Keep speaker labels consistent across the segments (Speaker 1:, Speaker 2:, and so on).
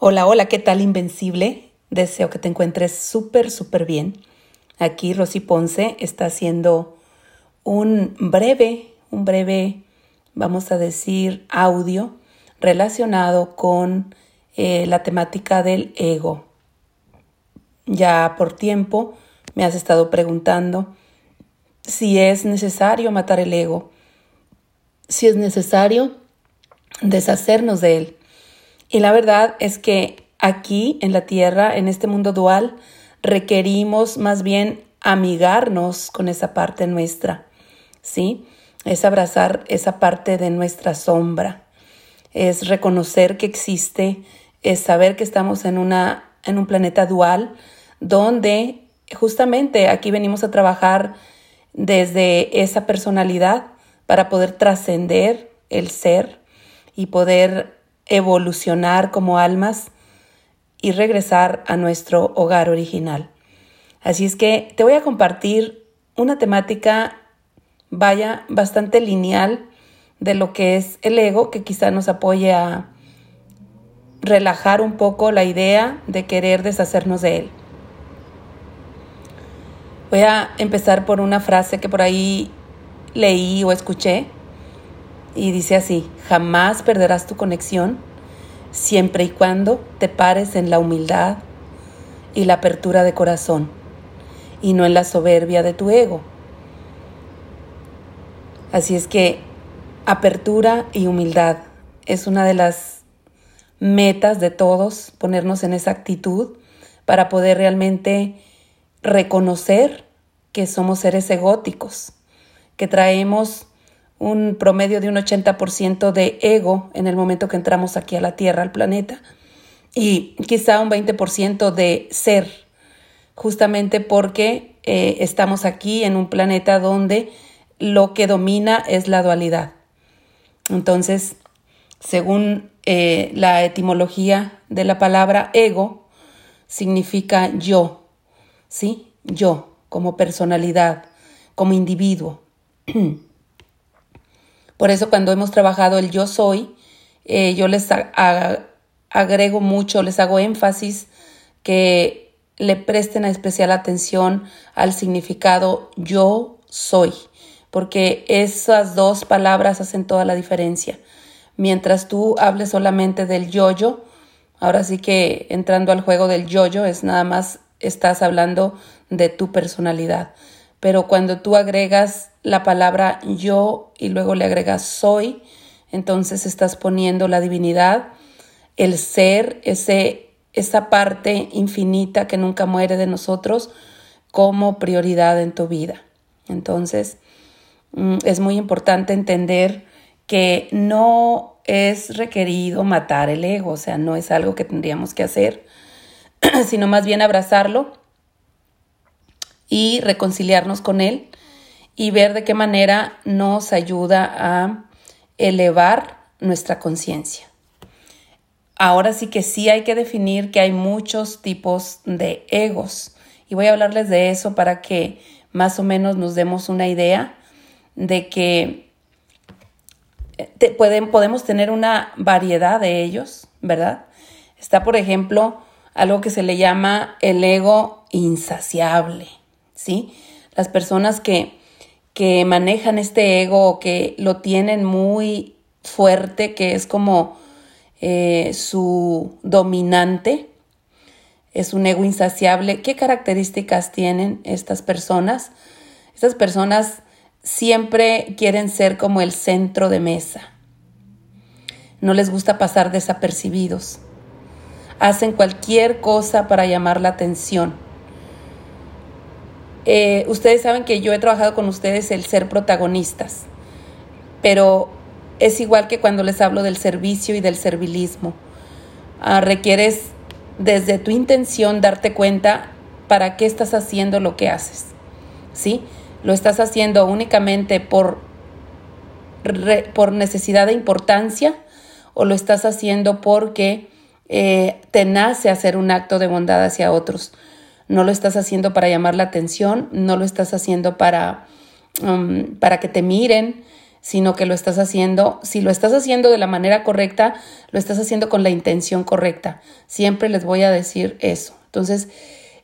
Speaker 1: Hola, hola, ¿qué tal Invencible? Deseo que te encuentres súper, súper bien. Aquí Rosy Ponce está haciendo un breve, un breve, vamos a decir, audio relacionado con eh, la temática del ego. Ya por tiempo me has estado preguntando si es necesario matar el ego, si es necesario deshacernos de él. Y la verdad es que aquí en la Tierra, en este mundo dual, requerimos más bien amigarnos con esa parte nuestra, ¿sí? Es abrazar esa parte de nuestra sombra, es reconocer que existe, es saber que estamos en, una, en un planeta dual donde justamente aquí venimos a trabajar desde esa personalidad para poder trascender el ser y poder evolucionar como almas y regresar a nuestro hogar original. Así es que te voy a compartir una temática, vaya, bastante lineal de lo que es el ego, que quizá nos apoye a relajar un poco la idea de querer deshacernos de él. Voy a empezar por una frase que por ahí leí o escuché y dice así, jamás perderás tu conexión siempre y cuando te pares en la humildad y la apertura de corazón y no en la soberbia de tu ego. Así es que apertura y humildad es una de las metas de todos, ponernos en esa actitud para poder realmente reconocer que somos seres egóticos, que traemos un promedio de un 80% de ego en el momento que entramos aquí a la Tierra, al planeta, y quizá un 20% de ser, justamente porque eh, estamos aquí en un planeta donde lo que domina es la dualidad. Entonces, según eh, la etimología de la palabra ego, significa yo, ¿sí? Yo, como personalidad, como individuo. Por eso cuando hemos trabajado el yo soy, eh, yo les agrego mucho, les hago énfasis que le presten especial atención al significado yo soy, porque esas dos palabras hacen toda la diferencia. Mientras tú hables solamente del yo-yo, ahora sí que entrando al juego del yo-yo es nada más estás hablando de tu personalidad. Pero cuando tú agregas la palabra yo y luego le agregas soy, entonces estás poniendo la divinidad, el ser, ese, esa parte infinita que nunca muere de nosotros como prioridad en tu vida. Entonces, mm, es muy importante entender que no es requerido matar el ego, o sea, no es algo que tendríamos que hacer, sino más bien abrazarlo y reconciliarnos con Él y ver de qué manera nos ayuda a elevar nuestra conciencia. Ahora sí que sí hay que definir que hay muchos tipos de egos y voy a hablarles de eso para que más o menos nos demos una idea de que eh, pueden, podemos tener una variedad de ellos, ¿verdad? Está, por ejemplo, algo que se le llama el ego insaciable. ¿Sí? Las personas que, que manejan este ego que lo tienen muy fuerte, que es como eh, su dominante, es un ego insaciable. ¿Qué características tienen estas personas? Estas personas siempre quieren ser como el centro de mesa. No les gusta pasar desapercibidos. Hacen cualquier cosa para llamar la atención eh, ustedes saben que yo he trabajado con ustedes el ser protagonistas, pero es igual que cuando les hablo del servicio y del servilismo. Ah, requieres desde tu intención darte cuenta para qué estás haciendo lo que haces. ¿Sí? Lo estás haciendo únicamente por, por necesidad de importancia o lo estás haciendo porque eh, te nace hacer un acto de bondad hacia otros no lo estás haciendo para llamar la atención, no lo estás haciendo para, um, para que te miren, sino que lo estás haciendo, si lo estás haciendo de la manera correcta, lo estás haciendo con la intención correcta. Siempre les voy a decir eso. Entonces,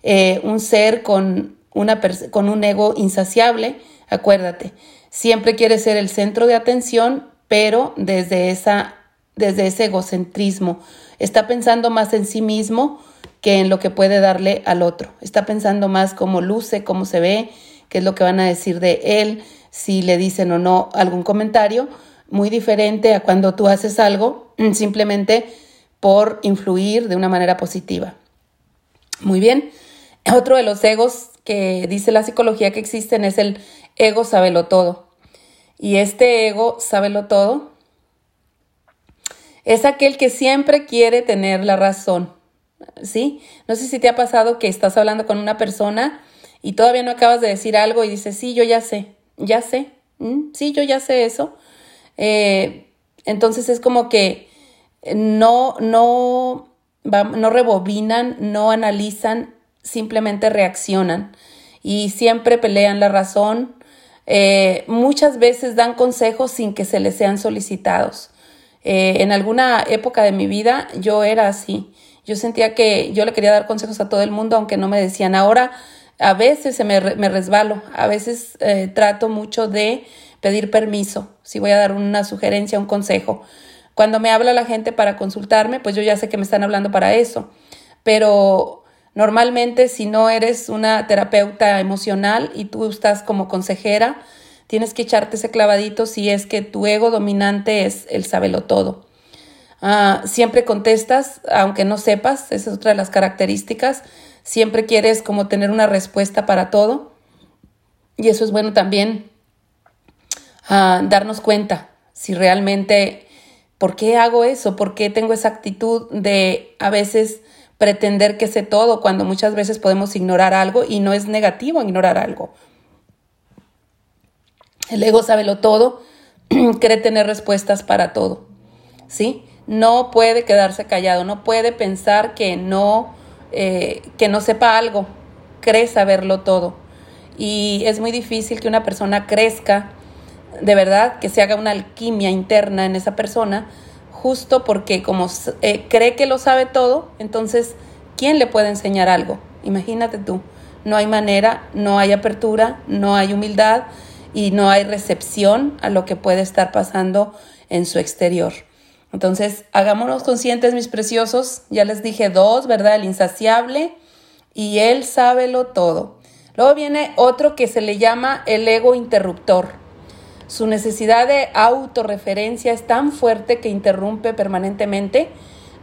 Speaker 1: eh, un ser con, una con un ego insaciable, acuérdate, siempre quiere ser el centro de atención, pero desde, esa, desde ese egocentrismo. Está pensando más en sí mismo que en lo que puede darle al otro. Está pensando más cómo luce, cómo se ve, qué es lo que van a decir de él, si le dicen o no algún comentario, muy diferente a cuando tú haces algo simplemente por influir de una manera positiva. Muy bien. Otro de los egos que dice la psicología que existen es el ego sabelo todo. Y este ego sabelo todo es aquel que siempre quiere tener la razón. ¿Sí? No sé si te ha pasado que estás hablando con una persona y todavía no acabas de decir algo y dices, sí, yo ya sé, ya sé, sí, yo ya sé eso. Eh, entonces es como que no, no, no rebobinan, no analizan, simplemente reaccionan y siempre pelean la razón. Eh, muchas veces dan consejos sin que se les sean solicitados. Eh, en alguna época de mi vida yo era así. Yo sentía que yo le quería dar consejos a todo el mundo, aunque no me decían. Ahora a veces se me, me resbalo, a veces eh, trato mucho de pedir permiso, si voy a dar una sugerencia, un consejo. Cuando me habla la gente para consultarme, pues yo ya sé que me están hablando para eso, pero normalmente si no eres una terapeuta emocional y tú estás como consejera, tienes que echarte ese clavadito si es que tu ego dominante es el sabelo todo. Ah, siempre contestas, aunque no sepas, esa es otra de las características siempre quieres como tener una respuesta para todo. Y eso es bueno también ah, darnos cuenta si realmente, ¿por qué hago eso? ¿Por qué tengo esa actitud de a veces pretender que sé todo cuando muchas veces podemos ignorar algo y no es negativo ignorar algo? El ego sabe lo todo, cree tener respuestas para todo, ¿sí? No puede quedarse callado, no puede pensar que no eh, que no sepa algo, cree saberlo todo. Y es muy difícil que una persona crezca, de verdad, que se haga una alquimia interna en esa persona, justo porque como eh, cree que lo sabe todo, entonces, ¿quién le puede enseñar algo? Imagínate tú, no hay manera, no hay apertura, no hay humildad y no hay recepción a lo que puede estar pasando en su exterior. Entonces, hagámonos conscientes, mis preciosos. Ya les dije dos, ¿verdad? El insaciable y él sábelo todo. Luego viene otro que se le llama el ego interruptor. Su necesidad de autorreferencia es tan fuerte que interrumpe permanentemente.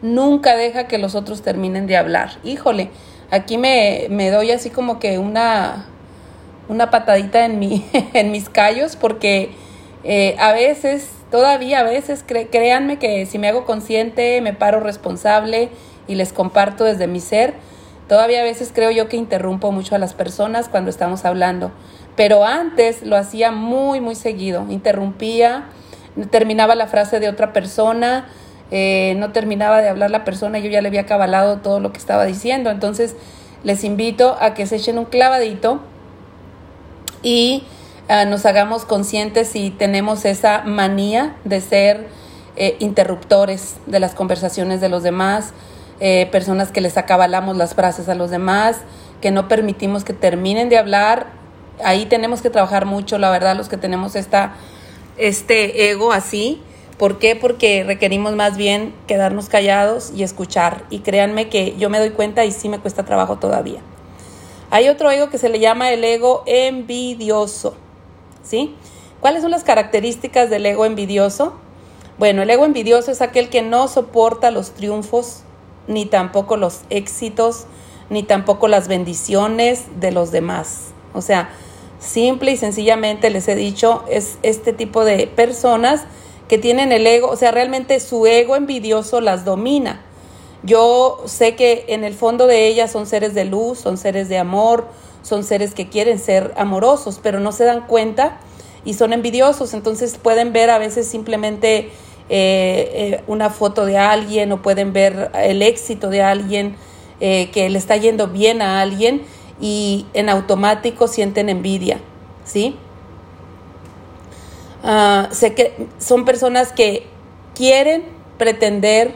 Speaker 1: Nunca deja que los otros terminen de hablar. Híjole, aquí me, me doy así como que una, una patadita en, mi, en mis callos porque eh, a veces Todavía a veces, créanme que si me hago consciente, me paro responsable y les comparto desde mi ser, todavía a veces creo yo que interrumpo mucho a las personas cuando estamos hablando. Pero antes lo hacía muy, muy seguido. Interrumpía, terminaba la frase de otra persona, eh, no terminaba de hablar la persona, yo ya le había cabalado todo lo que estaba diciendo. Entonces les invito a que se echen un clavadito y Ah, nos hagamos conscientes si tenemos esa manía de ser eh, interruptores de las conversaciones de los demás, eh, personas que les acabalamos las frases a los demás, que no permitimos que terminen de hablar. Ahí tenemos que trabajar mucho, la verdad, los que tenemos esta, este ego así. ¿Por qué? Porque requerimos más bien quedarnos callados y escuchar. Y créanme que yo me doy cuenta y sí me cuesta trabajo todavía. Hay otro ego que se le llama el ego envidioso. ¿Sí? ¿Cuáles son las características del ego envidioso? Bueno, el ego envidioso es aquel que no soporta los triunfos, ni tampoco los éxitos, ni tampoco las bendiciones de los demás. O sea, simple y sencillamente les he dicho, es este tipo de personas que tienen el ego, o sea, realmente su ego envidioso las domina. Yo sé que en el fondo de ellas son seres de luz, son seres de amor, son seres que quieren ser amorosos, pero no se dan cuenta y son envidiosos, entonces pueden ver a veces simplemente eh, eh, una foto de alguien o pueden ver el éxito de alguien eh, que le está yendo bien a alguien y en automático sienten envidia, ¿sí? Ah, sé que son personas que quieren pretender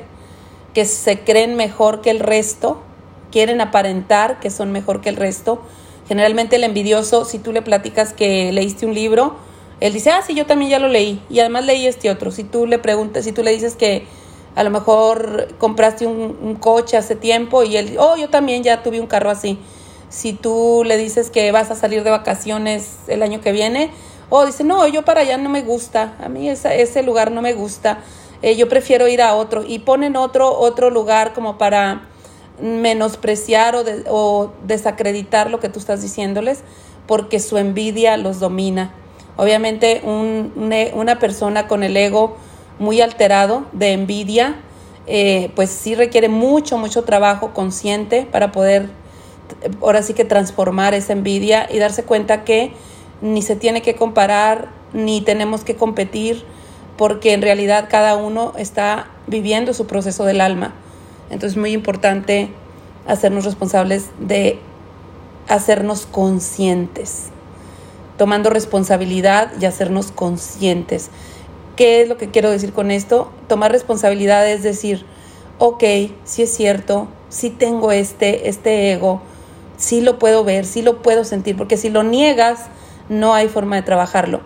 Speaker 1: que se creen mejor que el resto, quieren aparentar que son mejor que el resto. Generalmente el envidioso, si tú le platicas que leíste un libro, él dice, ah, sí, yo también ya lo leí y además leí este otro. Si tú le preguntas, si tú le dices que a lo mejor compraste un, coche hace tiempo y él, oh, yo también ya tuve un carro así. Si tú le dices que vas a salir de vacaciones el año que viene, o dice, no, yo para allá no me gusta, a mí ese lugar no me gusta, eh, yo prefiero ir a otro. Y ponen otro, otro lugar como para menospreciar o, o desacreditar lo que tú estás diciéndoles, porque su envidia los domina. Obviamente una persona con el ego muy alterado de envidia, eh, pues sí requiere mucho, mucho trabajo consciente para poder ahora sí que transformar esa envidia y darse cuenta que ni se tiene que comparar, ni tenemos que competir, porque en realidad cada uno está viviendo su proceso del alma. Entonces es muy importante hacernos responsables de hacernos conscientes, tomando responsabilidad y hacernos conscientes. ¿Qué es lo que quiero decir con esto? Tomar responsabilidad es decir, ok, sí es cierto, sí tengo este, este ego, sí lo puedo ver, sí lo puedo sentir, porque si lo niegas, no hay forma de trabajarlo.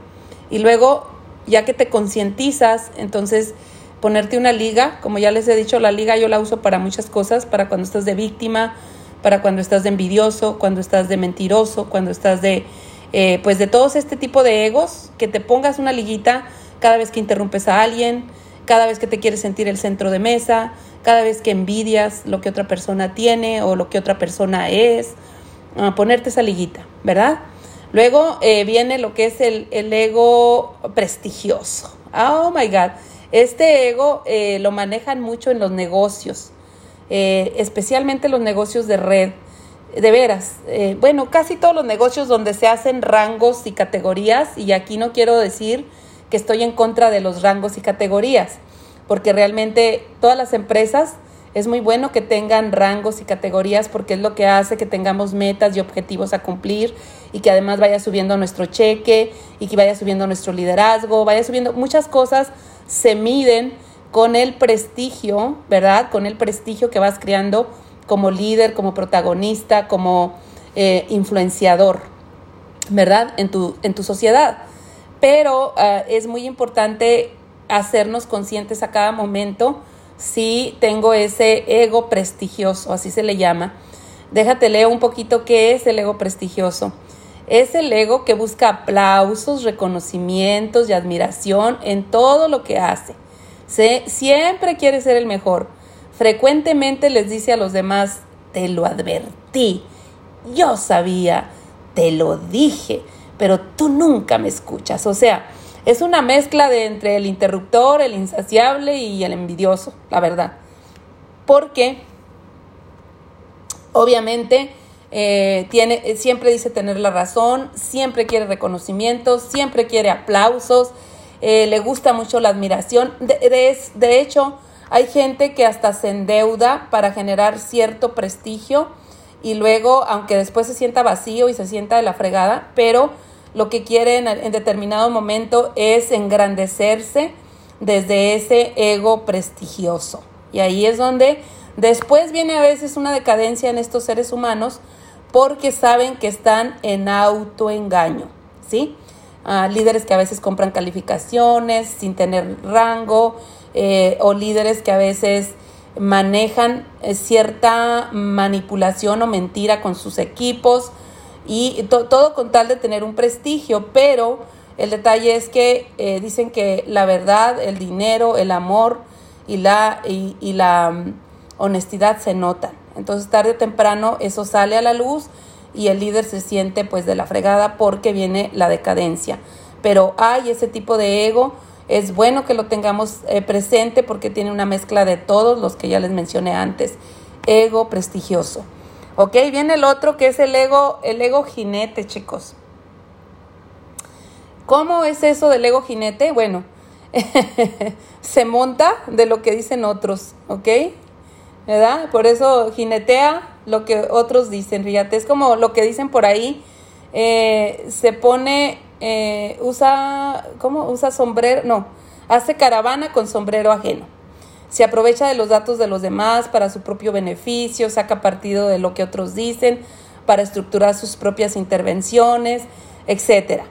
Speaker 1: Y luego, ya que te concientizas, entonces ponerte una liga, como ya les he dicho, la liga yo la uso para muchas cosas, para cuando estás de víctima, para cuando estás de envidioso, cuando estás de mentiroso, cuando estás de, eh, pues de todos este tipo de egos, que te pongas una liguita cada vez que interrumpes a alguien, cada vez que te quieres sentir el centro de mesa, cada vez que envidias lo que otra persona tiene o lo que otra persona es, ponerte esa liguita, ¿verdad? Luego eh, viene lo que es el, ego prestigioso. Oh my God. Este ego eh, lo manejan mucho en los negocios, eh, especialmente los negocios de red. De veras, bueno, casi todos los negocios donde se hacen rangos y categorías, y aquí no quiero decir que estoy en contra de los rangos y categorías, porque realmente todas las empresas es muy bueno que tengan rangos y categorías porque es lo que hace que tengamos metas y objetivos a cumplir y que además vaya subiendo nuestro cheque y que vaya subiendo nuestro liderazgo, vaya subiendo muchas cosas se miden con el prestigio, ¿verdad? Con el prestigio que vas creando como líder, como protagonista, como eh, influenciador, ¿verdad? En tu, en tu sociedad. Pero ah, es muy importante hacernos conscientes a cada momento si tengo ese ego prestigioso, así se le llama. Déjate leo un poquito qué es el ego prestigioso. Es el ego que busca aplausos, reconocimientos y admiración en todo lo que hace. Se, siempre quiere ser el mejor. Frecuentemente les dice a los demás, te lo advertí, yo sabía, te lo dije, pero tú nunca me escuchas. O sea, es una mezcla de entre el interruptor, el insaciable y el envidioso, la verdad. Porque obviamente eh, tiene, siempre dice tener la razón, siempre quiere reconocimientos, siempre quiere aplausos, eh, le gusta mucho la admiración. De, de hecho, hay gente que hasta se endeuda para generar cierto prestigio y luego, aunque después se sienta vacío y se sienta de la fregada, pero lo que quiere en, determinado momento es engrandecerse desde ese ego prestigioso. Y ahí es donde después viene a veces una decadencia en estos seres humanos porque saben que están en autoengaño, ¿sí? Ah, líderes que a veces compran calificaciones sin tener rango eh, o líderes que a veces manejan eh, cierta manipulación o mentira con sus equipos y todo con tal de tener un prestigio, pero el detalle es que eh, dicen que la verdad, el dinero, el amor y la, y, la mm, honestidad se notan. Entonces tarde o temprano eso sale a la luz y el líder se siente pues de la fregada porque viene la decadencia. Pero hay ese tipo de ego, es bueno que lo tengamos eh, presente porque tiene una mezcla de todos los que ya les mencioné antes. Ego prestigioso. Ok, viene el otro que es el ego, el ego jinete, chicos. ¿Cómo es eso del ego jinete? Bueno, se monta de lo que dicen otros, ¿ok? ¿Verdad? Por eso jinetea lo que otros dicen, fíjate, es como lo que dicen por ahí, eh, se pone eh, usa, ¿cómo? Usa sombrero, no, hace caravana con sombrero ajeno. Se aprovecha de los datos de los demás para su propio beneficio, saca partido de lo que otros dicen para estructurar sus propias intervenciones, etcétera.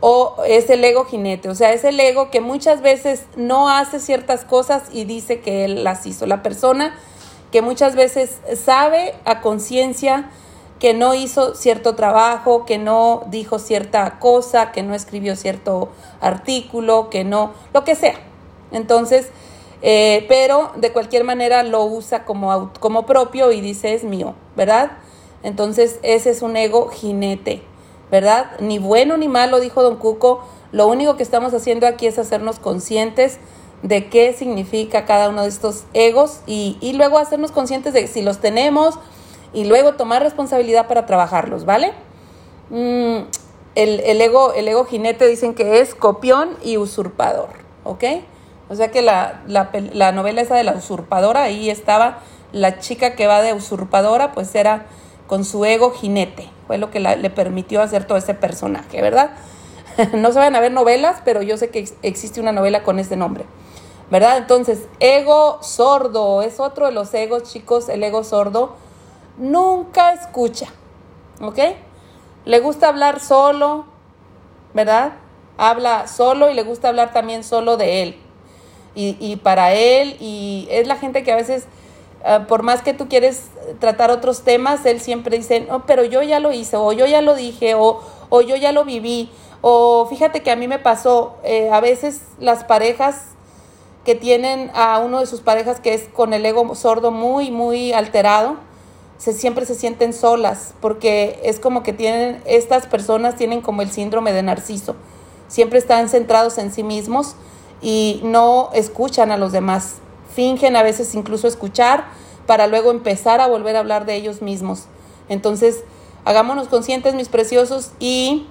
Speaker 1: O es el ego jinete, o sea, es el ego que muchas veces no hace ciertas cosas y dice que él las hizo. La persona que muchas veces sabe a conciencia que no hizo cierto trabajo, que no dijo cierta cosa, que no escribió cierto artículo, que no, lo que sea. Entonces, eh, pero de cualquier manera lo usa como, como propio y dice es mío, ¿verdad? Entonces, ese es un ego jinete, ¿verdad? Ni bueno ni malo, dijo don Cuco. Lo único que estamos haciendo aquí es hacernos conscientes de qué significa cada uno de estos egos y, y luego hacernos conscientes de si los tenemos y luego tomar responsabilidad para trabajarlos, ¿vale? Mm, el, ego, el ego jinete dicen que es copión y usurpador, ¿ok? O sea que la, la, novela esa de la usurpadora, ahí estaba la chica que va de usurpadora, pues era con su ego jinete, fue lo que le permitió hacer todo ese personaje, ¿verdad? no se van a ver novelas, pero yo sé que existe una novela con ese nombre. ¿verdad? Entonces, ego sordo es otro de los egos, chicos, el ego sordo nunca escucha, ¿ok? Le gusta hablar solo, ¿verdad? Habla solo y le gusta hablar también solo de él y, para él y es la gente que a veces, ah, por más que tú quieres tratar otros temas, él siempre dice, no, pero yo ya lo hice o yo ya lo dije o, o yo ya lo viví o fíjate que a mí me pasó, eh, a veces las parejas que tienen a uno de sus parejas que es con el ego sordo muy, muy alterado, se, siempre se sienten solas, porque es como que tienen, estas personas tienen como el síndrome de narciso, siempre están centrados en sí mismos y no escuchan a los demás, fingen a veces incluso escuchar para luego empezar a volver a hablar de ellos mismos. Entonces, hagámonos conscientes, mis preciosos, y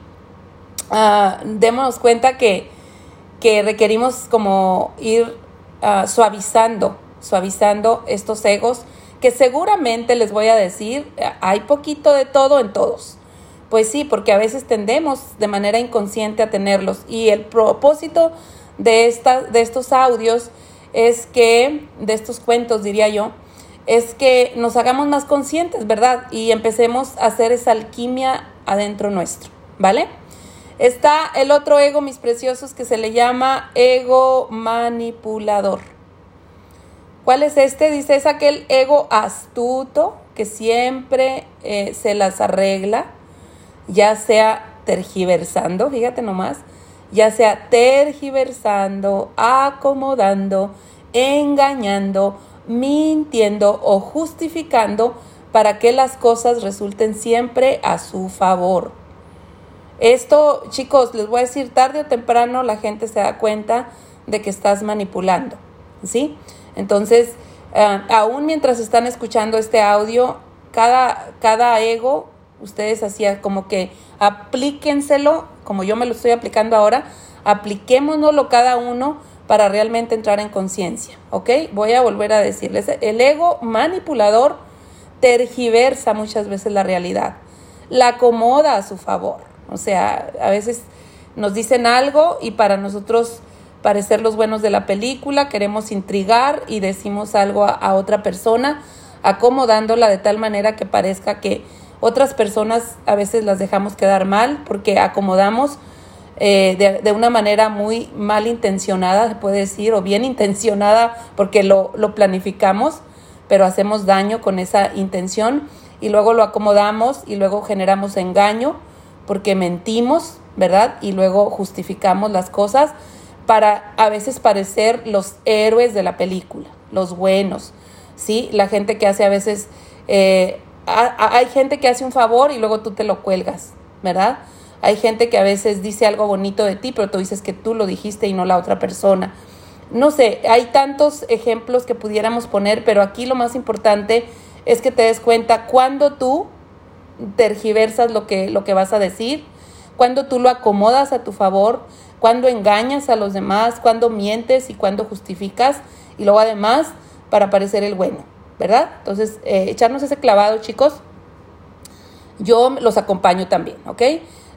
Speaker 1: uh, démonos cuenta que, que requerimos como ir Ah, suavizando, suavizando estos egos, que seguramente les voy a decir, hay poquito de todo en todos. Pues sí, porque a veces tendemos de manera inconsciente a tenerlos. Y el propósito de, esta, de estos audios es que, de estos cuentos diría yo, es que nos hagamos más conscientes, ¿verdad? Y empecemos a hacer esa alquimia adentro nuestro, ¿vale? Está el otro ego, mis preciosos, que se le llama ego manipulador. ¿Cuál es este? Dice, es aquel ego astuto que siempre eh, se las arregla, ya sea tergiversando, fíjate nomás, ya sea tergiversando, acomodando, engañando, mintiendo o justificando para que las cosas resulten siempre a su favor. Esto, chicos, les voy a decir, tarde o temprano la gente se da cuenta de que estás manipulando, ¿sí? Entonces, eh, aún mientras están escuchando este audio, cada, cada ego, ustedes hacían como que aplíquenselo, como yo me lo estoy aplicando ahora, apliquémonoslo cada uno para realmente entrar en conciencia, ¿ok? Voy a volver a decirles, el ego manipulador tergiversa muchas veces la realidad, la acomoda a su favor, o sea, a veces nos dicen algo y para nosotros parecer los buenos de la película, queremos intrigar y decimos algo a, otra persona, acomodándola de tal manera que parezca que otras personas a veces las dejamos quedar mal porque acomodamos eh, de, de, una manera muy mal intencionada, se puede decir, o bien intencionada porque lo, lo planificamos, pero hacemos daño con esa intención y luego lo acomodamos y luego generamos engaño porque mentimos, ¿verdad? Y luego justificamos las cosas para a veces parecer los héroes de la película, los buenos, ¿sí? La gente que hace a veces, eh, hay gente que hace un favor y luego tú te lo cuelgas, ¿verdad? Hay gente que a veces dice algo bonito de ti, pero tú dices que tú lo dijiste y no la otra persona. No sé, hay tantos ejemplos que pudiéramos poner, pero aquí lo más importante es que te des cuenta cuando tú tergiversas lo que, lo que vas a decir, cuando tú lo acomodas a tu favor, cuando engañas a los demás, cuando mientes y cuando justificas, y luego además para parecer el bueno, ¿verdad? Entonces, eh, echarnos ese clavado, chicos, yo los acompaño también, ¿ok?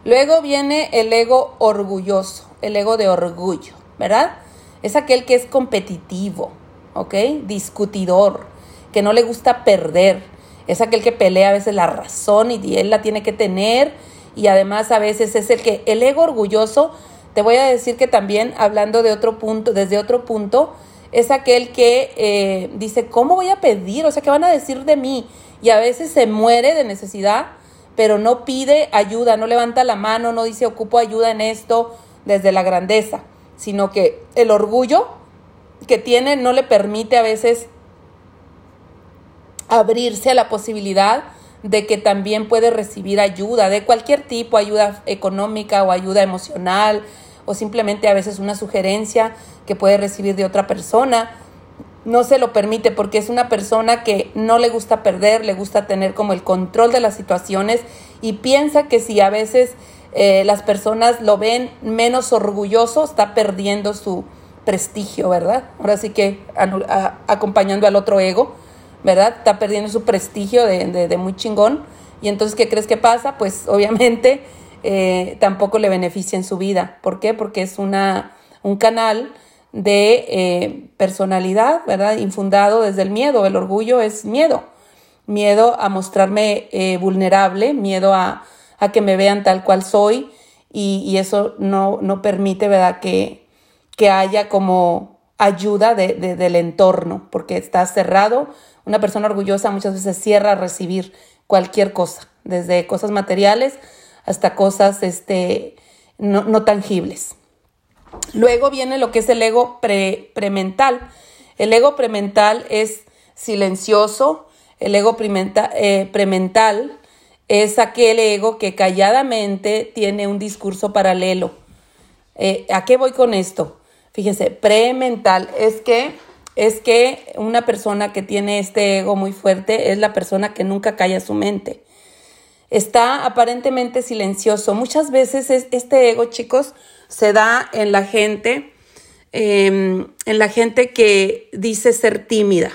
Speaker 1: Luego viene el ego orgulloso, el ego de orgullo, ¿verdad? Es aquel que es competitivo, ¿ok? Discutidor, que no le gusta perder. Es aquel que pelea a veces la razón y él la tiene que tener y además a veces es el que el ego orgulloso, te voy a decir que también hablando de otro punto, desde otro punto, es aquel que eh, dice, ¿cómo voy a pedir? O sea, ¿qué van a decir de mí? Y a veces se muere de necesidad, pero no pide ayuda, no levanta la mano, no dice, ocupo ayuda en esto desde la grandeza, sino que el orgullo que tiene no le permite a veces abrirse a la posibilidad de que también puede recibir ayuda de cualquier tipo, ayuda económica o ayuda emocional o simplemente a veces una sugerencia que puede recibir de otra persona. No se lo permite porque es una persona que no le gusta perder, le gusta tener como el control de las situaciones y piensa que si a veces eh, las personas lo ven menos orgulloso, está perdiendo su prestigio, ¿verdad? Ahora sí que acompañando al otro ego ¿verdad? Está perdiendo su prestigio de, muy chingón. Y entonces, ¿qué crees que pasa? Pues obviamente eh, tampoco le beneficia en su vida. ¿Por qué? Porque es una, un canal de eh, personalidad, ¿verdad? Infundado desde el miedo. El orgullo es miedo. Miedo a mostrarme eh, vulnerable, miedo a, que me vean tal cual soy. Y, eso no, no permite, ¿verdad? Que, que haya como ayuda de, del entorno, porque está cerrado una persona orgullosa muchas veces cierra a recibir cualquier cosa, desde cosas materiales hasta cosas este, no, tangibles. Luego viene lo que es el ego premental. El ego premental es silencioso, el ego eh, premental es aquel ego que calladamente tiene un discurso paralelo. Eh, ¿A qué voy con esto? Fíjense, premental es que es que una persona que tiene este ego muy fuerte es la persona que nunca calla su mente. Está aparentemente silencioso. Muchas veces este ego, chicos, se da en la gente, em, en la gente que dice ser tímida,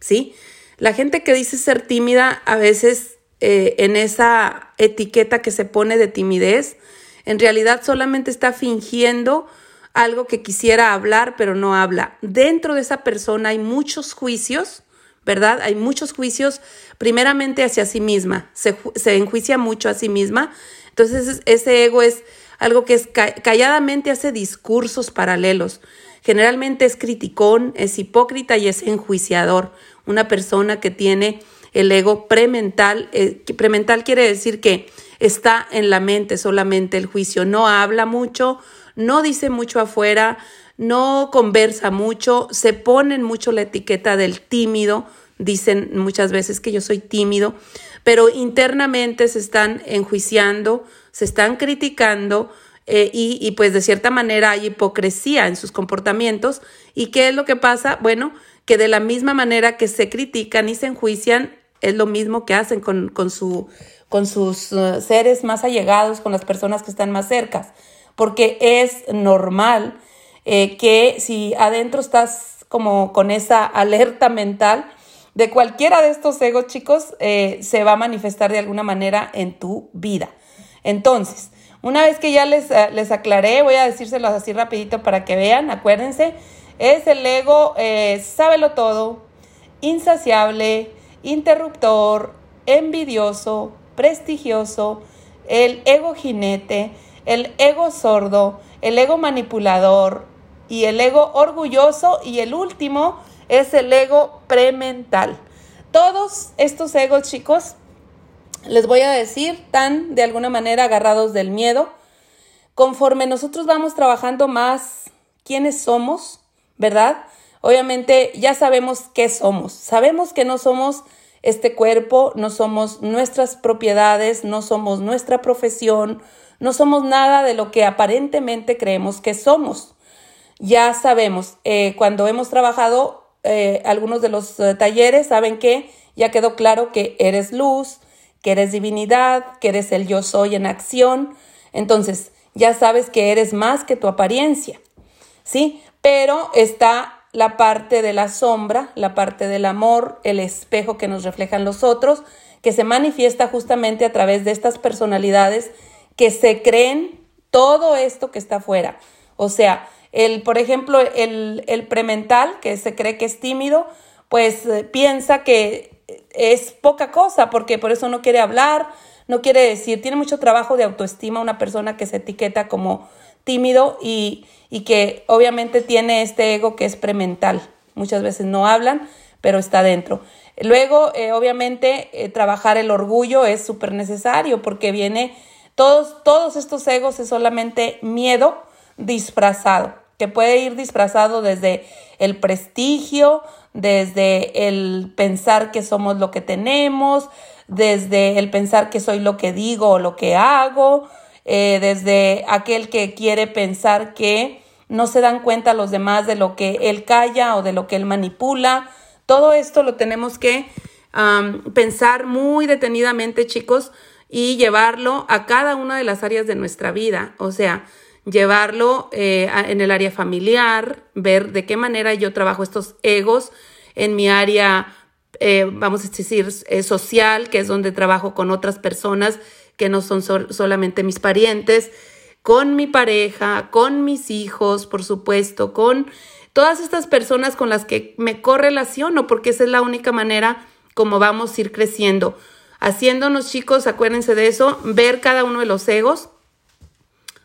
Speaker 1: ¿sí? La gente que dice ser tímida a veces eh, en esa etiqueta que se pone de timidez, en realidad solamente está fingiendo algo que quisiera hablar, pero no habla. Dentro de esa persona hay muchos juicios, ¿verdad? Hay muchos juicios, primeramente hacia sí misma, se, enjuicia mucho a sí misma. Entonces ese ego es algo que es calladamente hace discursos paralelos. Generalmente es criticón, es hipócrita y es enjuiciador. Una persona que tiene el ego premental, eh, premental quiere decir que está en la mente solamente el juicio, no habla mucho, no dice mucho afuera, no conversa mucho, se ponen mucho la etiqueta del tímido, dicen muchas veces que yo soy tímido, pero internamente se están enjuiciando, se están criticando eh, y, y, pues de cierta manera hay hipocresía en sus comportamientos. ¿Y qué es lo que pasa? Bueno, que de la misma manera que se critican y se enjuician, es lo mismo que hacen con, con, su, con sus uh, seres más allegados, con las personas que están más cercas porque es normal eh, que si adentro estás como con esa alerta mental, de cualquiera de estos egos, chicos, eh, se va a manifestar de alguna manera en tu vida. Entonces, una vez que ya les, eh, les aclaré, voy a decírselos así rapidito para que vean, acuérdense, es el ego, sábelo todo, insaciable, interruptor, envidioso, prestigioso, el ego jinete, el ego sordo, el ego manipulador y el ego orgulloso y el último es el ego premental. Todos estos egos, chicos, les voy a decir, están de alguna manera agarrados del miedo. Conforme nosotros vamos trabajando más quiénes somos, ¿verdad? Obviamente ya sabemos qué somos. Sabemos que no somos este cuerpo, no somos nuestras propiedades, no somos nuestra profesión, no somos nada de lo que aparentemente creemos que somos. Ya sabemos, eh, cuando hemos trabajado eh, algunos de los eh, talleres, saben que ya quedó claro que eres luz, que eres divinidad, que eres el yo soy en acción. Entonces, ya sabes que eres más que tu apariencia, ¿sí? Pero está la parte de la sombra, la parte del amor, el espejo que nos reflejan los otros, que se manifiesta justamente a través de estas personalidades que se creen todo esto que está afuera. O sea, el, por ejemplo, el, el premental, que se cree que es tímido, pues eh, piensa que es poca cosa, porque por eso no quiere hablar, no quiere decir, tiene mucho trabajo de autoestima una persona que se etiqueta como tímido y, y que obviamente tiene este ego que es premental. Muchas veces no hablan, pero está dentro. Luego, eh, obviamente, eh, trabajar el orgullo es súper necesario porque viene, todos, todos estos egos es solamente miedo disfrazado, puede ir disfrazado desde el prestigio, desde el pensar que somos lo que tenemos, desde el pensar que soy lo que digo o lo que hago, eh, desde aquel que quiere pensar que no se dan cuenta los demás de lo que él calla o de lo que él manipula. Todo esto lo tenemos que pensar muy detenidamente, chicos, y llevarlo a cada una de las áreas de nuestra vida. O sea, llevarlo eh, en el área familiar, ver de qué manera yo trabajo estos egos en mi área, eh, vamos a decir, eh, social, que es donde trabajo con otras personas que no son solamente mis parientes con mi pareja, con mis hijos, por supuesto, con todas estas personas con las que me correlaciono, porque esa es la única manera como vamos a ir creciendo. Haciéndonos chicos, acuérdense de eso, ver cada uno de los egos.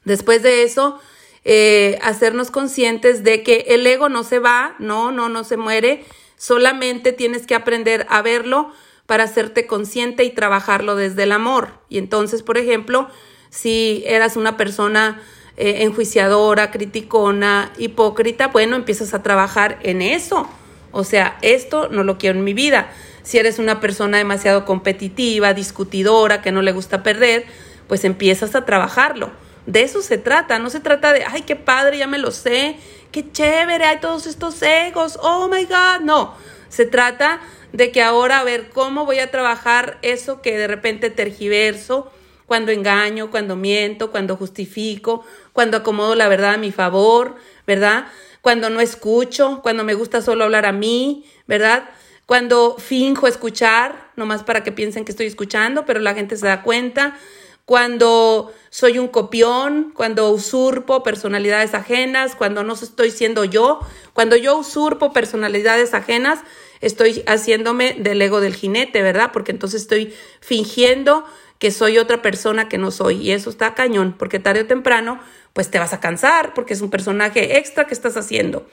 Speaker 1: Después de eso, eh, hacernos conscientes de que el ego no se va, no, no, no se muere, solamente tienes que aprender a verlo para hacerte consciente y trabajarlo desde el amor. Y entonces, por ejemplo, si eras una persona eh, enjuiciadora, criticona, hipócrita, bueno, empiezas a trabajar en eso. O sea, esto no lo quiero en mi vida. Si eres una persona demasiado competitiva, discutidora, que no le gusta perder, pues empiezas a trabajarlo. De eso se trata, no se trata de, ay, qué padre, ya me lo sé, qué chévere, hay todos estos egos, oh my God, no, se trata de que ahora a ver cómo voy a trabajar eso que de repente tergiverso, cuando engaño, cuando miento, cuando justifico, cuando acomodo la verdad a mi favor, ¿verdad? Cuando no escucho, cuando me gusta solo hablar a mí, ¿verdad? Cuando finjo escuchar, nomás para que piensen que estoy escuchando, pero la gente se da cuenta. Cuando soy un copión, cuando usurpo personalidades ajenas, cuando no estoy siendo yo, cuando yo usurpo personalidades ajenas, estoy haciéndome del ego del jinete, ¿verdad? Porque entonces estoy fingiendo que soy otra persona que no soy. Y eso está cañón, porque tarde o temprano, pues te vas a cansar, porque es un personaje extra que estás haciendo.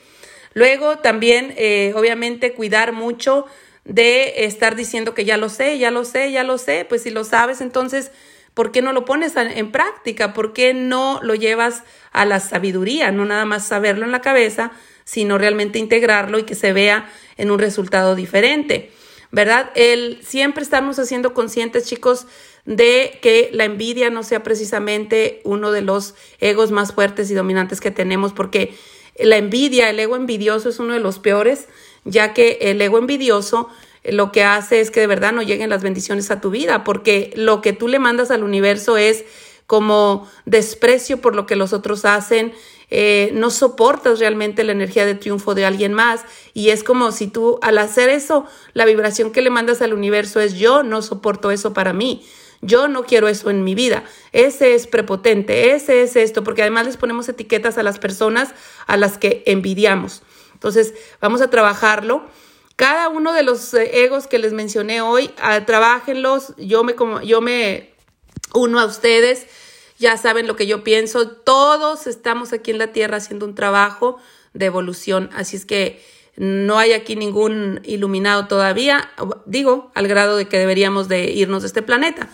Speaker 1: Luego también, eh, obviamente, cuidar mucho de estar diciendo que ya lo sé, ya lo sé, ya lo sé. Pues si lo sabes, entonces, ¿por qué no lo pones en práctica? ¿Por qué no lo llevas a la sabiduría? No nada más saberlo en la cabeza, sino realmente integrarlo y que se vea en un resultado diferente. ¿Verdad? El siempre estarnos haciendo conscientes, chicos, de que la envidia no sea precisamente uno de los egos más fuertes y dominantes que tenemos, porque la envidia, el ego envidioso es uno de los peores, ya que el ego envidioso lo que hace es que de verdad no lleguen las bendiciones a tu vida, porque lo que tú le mandas al universo es como desprecio por lo que los otros hacen, eh, no soportas realmente la energía de triunfo de alguien más y es como si tú al hacer eso, la vibración que le mandas al universo es yo no soporto eso para mí. Yo no quiero eso en mi vida. Ese es prepotente, ese es esto, porque además les ponemos etiquetas a las personas a las que envidiamos. Entonces, vamos a trabajarlo. Cada uno de los eh, egos que les mencioné hoy, uh, trabajenlos. Yo me, como, yo me uno a ustedes. Ya saben lo que yo pienso. Todos estamos aquí en la Tierra haciendo un trabajo de evolución. Así es que no hay aquí ningún iluminado todavía, digo, al grado de que deberíamos de irnos de este planeta,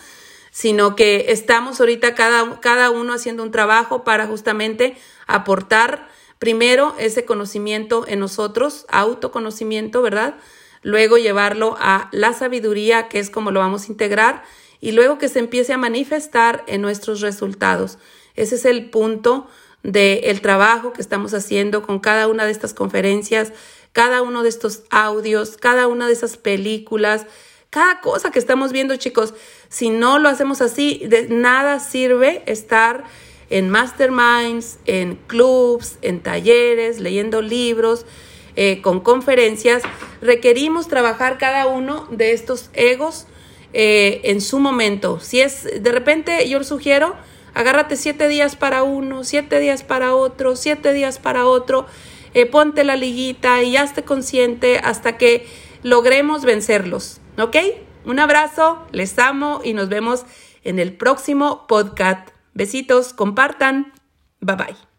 Speaker 1: sino que estamos ahorita cada, cada uno haciendo un trabajo para justamente aportar primero ese conocimiento en nosotros, autoconocimiento, ¿verdad? Luego llevarlo a la sabiduría, que es como lo vamos a integrar, y luego que se empiece a manifestar en nuestros resultados. Ese es el punto del trabajo que estamos haciendo con cada una de estas conferencias, cada uno de estos audios, cada una de esas películas, cada cosa que estamos viendo, chicos. Si no lo hacemos así, de nada sirve estar en masterminds, en clubs, en talleres, leyendo libros, eh, con conferencias. Requerimos trabajar cada uno de estos egos eh, en su momento. Si es, de repente, yo les sugiero Agárrate siete días para uno, siete días para otro, siete días para otro. Eh, ponte la liguita y hazte consciente hasta que logremos vencerlos. ¿Ok? Un abrazo, les amo y nos vemos en el próximo podcast. Besitos, compartan. Bye bye.